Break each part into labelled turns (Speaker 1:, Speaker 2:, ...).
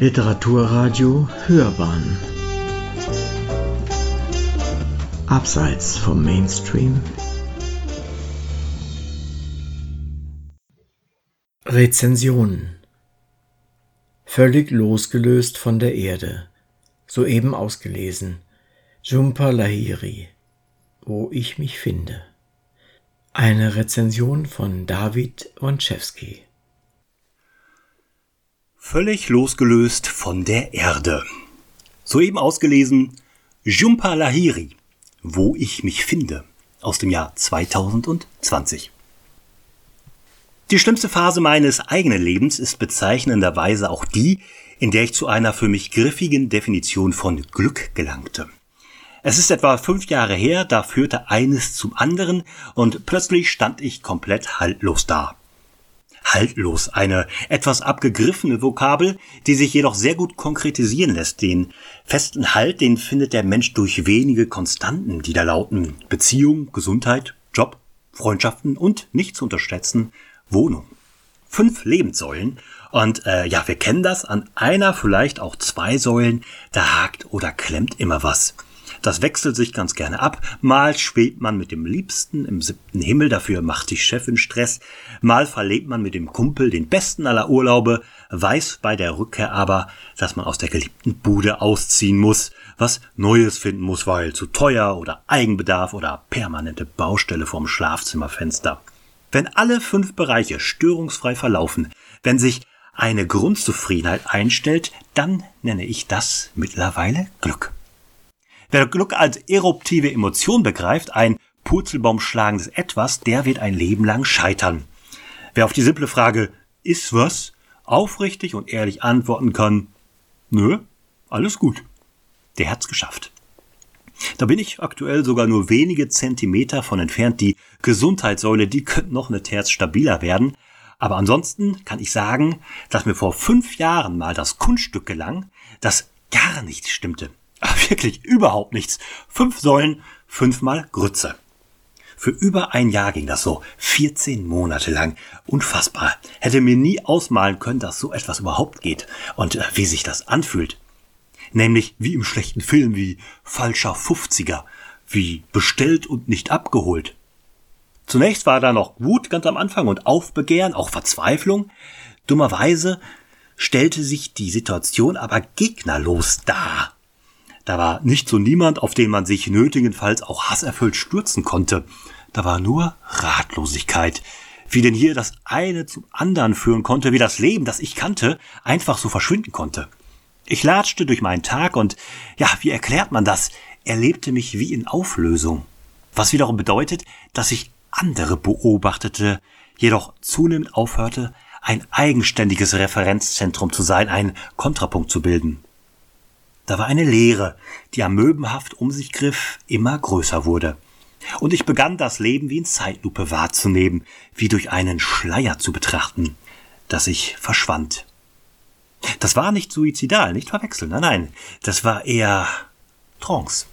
Speaker 1: Literaturradio Hörbahn. Abseits vom Mainstream. Rezensionen Völlig losgelöst von der Erde, soeben ausgelesen, Jhumpa Lahiri, wo ich mich finde. Eine Rezension von David Wonczewski.
Speaker 2: Völlig losgelöst von der Erde. Soeben ausgelesen Jhumpa Lahiri, wo ich mich finde, aus dem Jahr 2020. Die schlimmste Phase meines eigenen Lebens ist bezeichnenderweise auch die, in der ich zu einer für mich griffigen Definition von Glück gelangte. Es ist etwa fünf Jahre her, da führte eines zum anderen und plötzlich stand ich komplett haltlos da haltlos, eine etwas abgegriffene Vokabel, die sich jedoch sehr gut konkretisieren lässt. Den festen Halt, den findet der Mensch durch wenige Konstanten, die da lauten Beziehung, Gesundheit, Job, Freundschaften und nicht zu unterschätzen Wohnung. Fünf Lebenssäulen und äh, ja, wir kennen das, an einer vielleicht auch zwei Säulen, da hakt oder klemmt immer was. Das wechselt sich ganz gerne ab. Mal schwebt man mit dem Liebsten im siebten Himmel, dafür macht die Chefin Stress. Mal verlebt man mit dem Kumpel den besten aller Urlaube, weiß bei der Rückkehr aber, dass man aus der geliebten Bude ausziehen muss, was Neues finden muss, weil zu teuer oder Eigenbedarf oder permanente Baustelle vorm Schlafzimmerfenster. Wenn alle fünf Bereiche störungsfrei verlaufen, wenn sich eine Grundzufriedenheit einstellt, dann nenne ich das mittlerweile Glück. Wer Glück als eruptive Emotion begreift, ein purzelbaumschlagendes Etwas, der wird ein Leben lang scheitern. Wer auf die simple Frage, ist was, aufrichtig und ehrlich antworten kann, nö, alles gut, der hat's geschafft. Da bin ich aktuell sogar nur wenige Zentimeter von entfernt. Die Gesundheitssäule, die könnte noch eine Terz stabiler werden. Aber ansonsten kann ich sagen, dass mir vor fünf Jahren mal das Kunststück gelang, das gar nicht stimmte. Wirklich überhaupt nichts. Fünf Säulen, fünfmal Grütze. Für über ein Jahr ging das so. 14 Monate lang. Unfassbar. Hätte mir nie ausmalen können, dass so etwas überhaupt geht. Und äh, wie sich das anfühlt. Nämlich wie im schlechten Film, wie falscher 50er. Wie bestellt und nicht abgeholt. Zunächst war da noch Wut ganz am Anfang und Aufbegehren, auch Verzweiflung. Dummerweise stellte sich die Situation aber gegnerlos dar. Da war nicht so niemand, auf den man sich nötigenfalls auch hasserfüllt stürzen konnte. Da war nur Ratlosigkeit. Wie denn hier das eine zum anderen führen konnte, wie das Leben, das ich kannte, einfach so verschwinden konnte. Ich latschte durch meinen Tag und, ja, wie erklärt man das? Erlebte mich wie in Auflösung. Was wiederum bedeutet, dass ich andere beobachtete, jedoch zunehmend aufhörte, ein eigenständiges Referenzzentrum zu sein, einen Kontrapunkt zu bilden. Da war eine Leere, die amöbenhaft um sich griff, immer größer wurde. Und ich begann das Leben wie in Zeitlupe wahrzunehmen, wie durch einen Schleier zu betrachten, dass ich verschwand. Das war nicht suizidal, nicht verwechseln, nein, nein, das war eher Trance.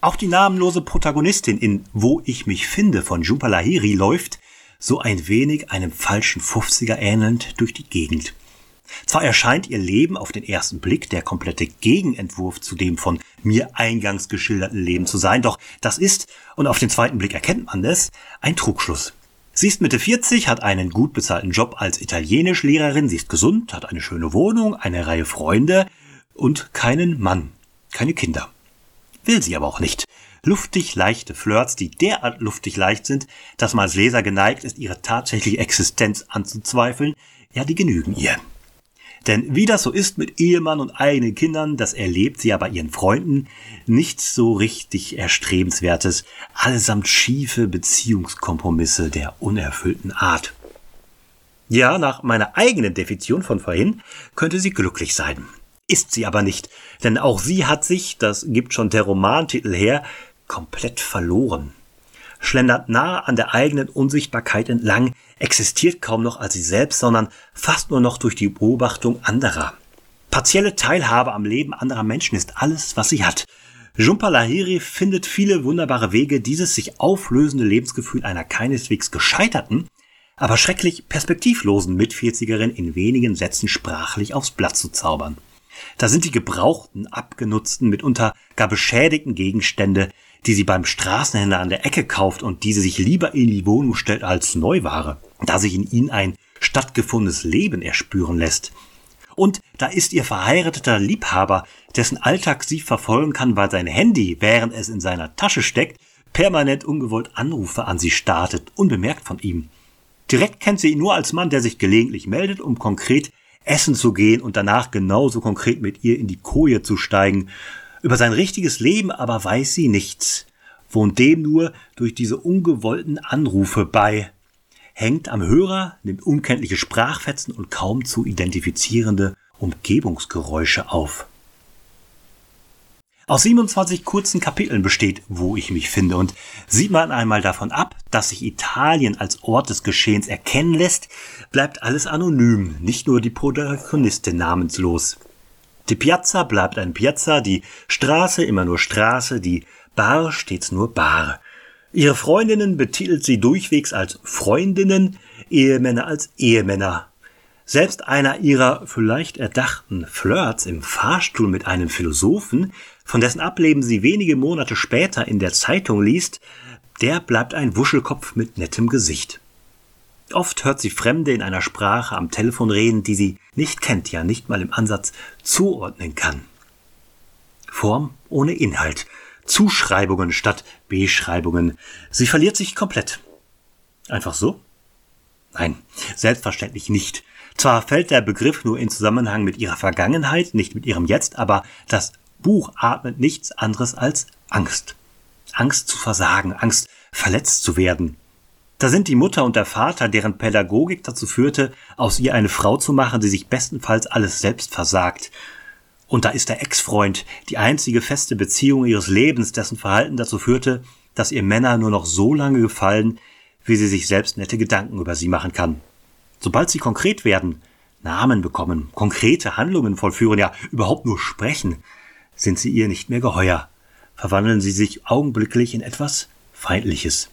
Speaker 2: Auch die namenlose Protagonistin in Wo ich mich finde von Jhumpa Lahiri läuft, so ein wenig einem falschen Fufziger ähnelnd, durch die Gegend. Zwar erscheint ihr Leben auf den ersten Blick der komplette Gegenentwurf zu dem von mir eingangs geschilderten Leben zu sein, doch das ist, und auf den zweiten Blick erkennt man es, ein Trugschluss. Sie ist Mitte 40, hat einen gut bezahlten Job als Italienischlehrerin, sie ist gesund, hat eine schöne Wohnung, eine Reihe Freunde und keinen Mann, keine Kinder. Will sie aber auch nicht. Luftig leichte Flirts, die derart luftig leicht sind, dass man als Leser geneigt ist, ihre tatsächliche Existenz anzuzweifeln, ja, die genügen ihr. Denn wie das so ist mit Ehemann und eigenen Kindern, das erlebt sie ja bei ihren Freunden, nichts so richtig Erstrebenswertes, allesamt schiefe Beziehungskompromisse der unerfüllten Art. Ja, nach meiner eigenen Definition von vorhin könnte sie glücklich sein. Ist sie aber nicht, denn auch sie hat sich, das gibt schon der Romantitel her, komplett verloren schlendert nah an der eigenen Unsichtbarkeit entlang, existiert kaum noch als sie selbst, sondern fast nur noch durch die Beobachtung anderer. Partielle Teilhabe am Leben anderer Menschen ist alles, was sie hat. Jhumpa Lahiri findet viele wunderbare Wege, dieses sich auflösende Lebensgefühl einer keineswegs gescheiterten, aber schrecklich perspektivlosen Mitvierzigerin in wenigen Sätzen sprachlich aufs Blatt zu zaubern. Da sind die gebrauchten, abgenutzten, mitunter gar beschädigten Gegenstände, die sie beim Straßenhändler an der Ecke kauft und die sie sich lieber in die Wohnung stellt als Neuware, da sich in ihnen ein stattgefundenes Leben erspüren lässt. Und da ist ihr verheirateter Liebhaber, dessen Alltag sie verfolgen kann, weil sein Handy, während es in seiner Tasche steckt, permanent ungewollt Anrufe an sie startet, unbemerkt von ihm. Direkt kennt sie ihn nur als Mann, der sich gelegentlich meldet, um konkret essen zu gehen und danach genauso konkret mit ihr in die Koje zu steigen. Über sein richtiges Leben aber weiß sie nichts, wohnt dem nur durch diese ungewollten Anrufe bei, hängt am Hörer, nimmt unkenntliche Sprachfetzen und kaum zu identifizierende Umgebungsgeräusche auf. Aus 27 kurzen Kapiteln besteht, wo ich mich finde, und sieht man einmal davon ab, dass sich Italien als Ort des Geschehens erkennen lässt, bleibt alles anonym, nicht nur die Protagonistin namenslos. Die Piazza bleibt ein Piazza, die Straße immer nur Straße, die Bar stets nur Bar. Ihre Freundinnen betitelt sie durchwegs als Freundinnen, Ehemänner als Ehemänner. Selbst einer ihrer vielleicht erdachten Flirts im Fahrstuhl mit einem Philosophen von dessen Ableben sie wenige Monate später in der Zeitung liest, der bleibt ein Wuschelkopf mit nettem Gesicht. Oft hört sie Fremde in einer Sprache am Telefon reden, die sie nicht kennt, ja nicht mal im Ansatz zuordnen kann. Form ohne Inhalt, Zuschreibungen statt Beschreibungen. Sie verliert sich komplett. Einfach so? Nein, selbstverständlich nicht. Zwar fällt der Begriff nur in Zusammenhang mit ihrer Vergangenheit, nicht mit ihrem Jetzt, aber das Buch atmet nichts anderes als Angst. Angst zu versagen, Angst verletzt zu werden. Da sind die Mutter und der Vater, deren Pädagogik dazu führte, aus ihr eine Frau zu machen, die sich bestenfalls alles selbst versagt. Und da ist der Ex-Freund, die einzige feste Beziehung ihres Lebens, dessen Verhalten dazu führte, dass ihr Männer nur noch so lange gefallen, wie sie sich selbst nette Gedanken über sie machen kann. Sobald sie konkret werden, Namen bekommen, konkrete Handlungen vollführen, ja überhaupt nur sprechen, sind sie ihr nicht mehr geheuer, verwandeln sie sich augenblicklich in etwas Feindliches.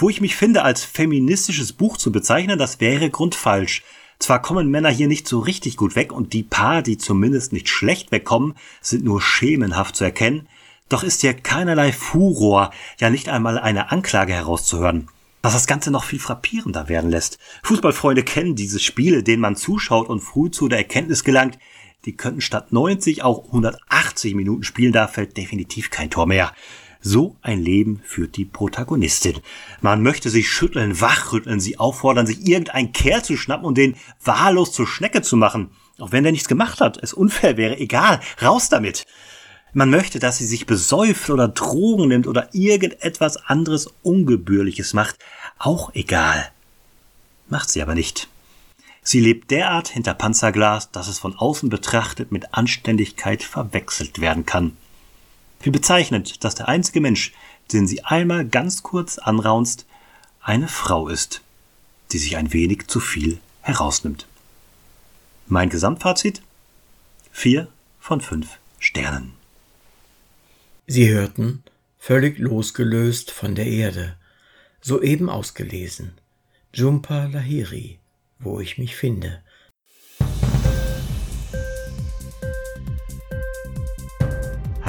Speaker 2: Wo ich mich finde, als feministisches Buch zu bezeichnen, das wäre grundfalsch. Zwar kommen Männer hier nicht so richtig gut weg und die paar, die zumindest nicht schlecht wegkommen, sind nur schemenhaft zu erkennen, doch ist hier keinerlei Furor, ja nicht einmal eine Anklage herauszuhören. Was das Ganze noch viel frappierender werden lässt. Fußballfreunde kennen diese Spiele, denen man zuschaut und früh zu der Erkenntnis gelangt, die könnten statt 90 auch 180 Minuten spielen, da fällt definitiv kein Tor mehr. So ein Leben führt die Protagonistin. Man möchte sich schütteln, wachrütteln, sie auffordern, sich irgendein Kerl zu schnappen und den wahllos zur Schnecke zu machen. Auch wenn der nichts gemacht hat, es unfair wäre, egal, raus damit. Man möchte, dass sie sich besäuft oder Drogen nimmt oder irgendetwas anderes Ungebührliches macht. Auch egal. Macht sie aber nicht. Sie lebt derart hinter Panzerglas, dass es von außen betrachtet mit Anständigkeit verwechselt werden kann. Wie bezeichnend, dass der einzige Mensch, den sie einmal ganz kurz anraunst, eine Frau ist, die sich ein wenig zu viel herausnimmt. Mein Gesamtfazit? Vier von fünf Sternen.
Speaker 1: Sie hörten, völlig losgelöst von der Erde, soeben ausgelesen, Jumpa Lahiri wo ich mich finde.